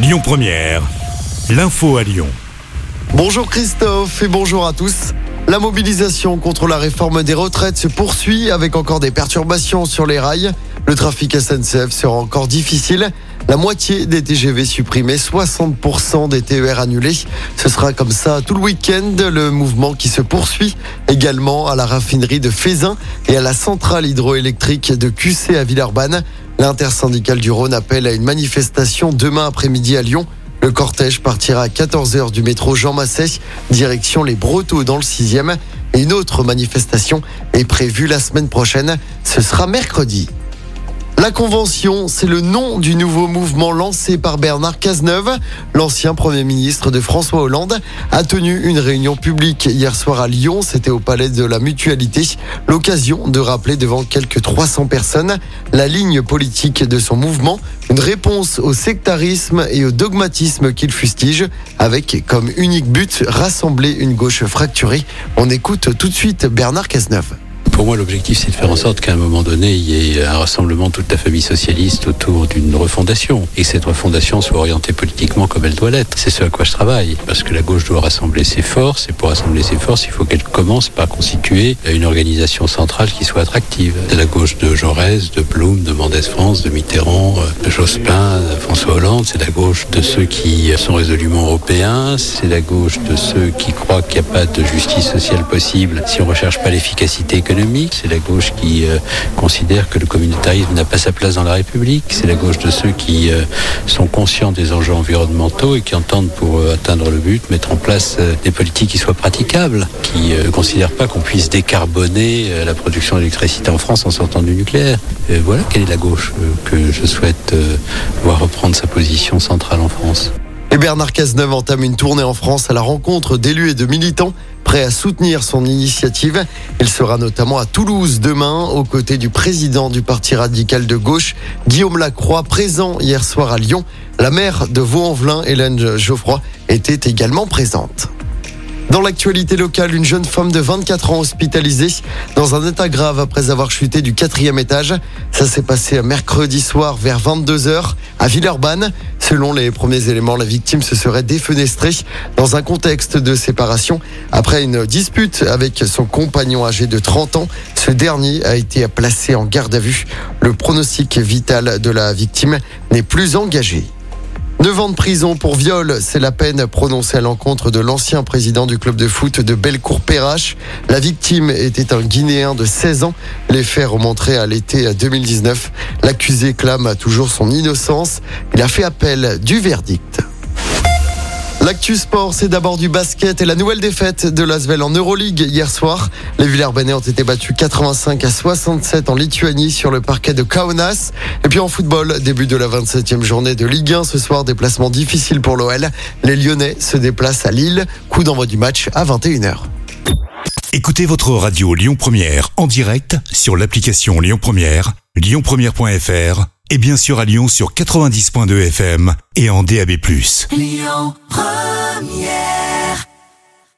Lyon Première, l'info à Lyon. Bonjour Christophe et bonjour à tous. La mobilisation contre la réforme des retraites se poursuit avec encore des perturbations sur les rails. Le trafic SNCF sera encore difficile. La moitié des TGV supprimés, 60% des TER annulés. Ce sera comme ça tout le week-end. Le mouvement qui se poursuit également à la raffinerie de Fézin et à la centrale hydroélectrique de QC à Villeurbanne. L'intersyndicale du Rhône appelle à une manifestation demain après-midi à Lyon. Le cortège partira à 14h du métro Jean Massé, direction les Brotteaux dans le 6e. Et une autre manifestation est prévue la semaine prochaine. Ce sera mercredi. La Convention, c'est le nom du nouveau mouvement lancé par Bernard Cazeneuve. L'ancien Premier ministre de François Hollande a tenu une réunion publique hier soir à Lyon. C'était au Palais de la Mutualité. L'occasion de rappeler devant quelques 300 personnes la ligne politique de son mouvement. Une réponse au sectarisme et au dogmatisme qu'il fustige avec comme unique but rassembler une gauche fracturée. On écoute tout de suite Bernard Cazeneuve. Pour moi, l'objectif, c'est de faire en sorte qu'à un moment donné, il y ait un rassemblement de toute la famille socialiste autour d'une refondation. Et que cette refondation soit orientée politiquement comme elle doit l'être. C'est ce à quoi je travaille. Parce que la gauche doit rassembler ses forces. Et pour rassembler ses forces, il faut qu'elle commence par constituer une organisation centrale qui soit attractive. C'est la gauche de Jaurès, de Blum, de Mendès France, de Mitterrand, de Jospin, de François Hollande. C'est la gauche de ceux qui sont résolument européens. C'est la gauche de ceux qui croient qu'il n'y a pas de justice sociale possible si on ne recherche pas l'efficacité économique. C'est la gauche qui euh, considère que le communautarisme n'a pas sa place dans la République. C'est la gauche de ceux qui euh, sont conscients des enjeux environnementaux et qui entendent, pour euh, atteindre le but, mettre en place des politiques qui soient praticables, qui ne considèrent pas qu'on puisse décarboner la production d'électricité en France en sortant du nucléaire. Voilà quelle est la gauche que je souhaite voir reprendre sa position centrale en France. Et Bernard Cazeneuve entame une tournée en France à la rencontre d'élus et de militants prêts à soutenir son initiative. Il sera notamment à Toulouse demain aux côtés du président du Parti radical de gauche, Guillaume Lacroix, présent hier soir à Lyon. La maire de Vaux-en-Velin, Hélène Geoffroy, était également présente. Dans l'actualité locale, une jeune femme de 24 ans hospitalisée dans un état grave après avoir chuté du quatrième étage. Ça s'est passé mercredi soir vers 22h à Villeurbanne. Selon les premiers éléments, la victime se serait défenestrée dans un contexte de séparation après une dispute avec son compagnon âgé de 30 ans. Ce dernier a été placé en garde à vue. Le pronostic vital de la victime n'est plus engagé. 9 ans de prison pour viol, c'est la peine prononcée à l'encontre de l'ancien président du club de foot de Bellecour-Perrache. La victime était un Guinéen de 16 ans. Les faits remonteraient à l'été 2019. L'accusé clame toujours son innocence. Il a fait appel du verdict. L'actu sport, c'est d'abord du basket et la nouvelle défaite de l'Asvel en Euroleague hier soir. Les Villers-Banais ont été battus 85 à 67 en Lituanie sur le parquet de Kaunas. Et puis en football, début de la 27e journée de Ligue 1 ce soir, déplacement difficile pour l'OL. Les Lyonnais se déplacent à Lille. Coup d'envoi du match à 21h. Écoutez votre radio Lyon Première en direct sur l'application Lyon Première, lyonpremière.fr et bien sûr à Lyon sur 90.2 FM et en DAB+. Lyon Première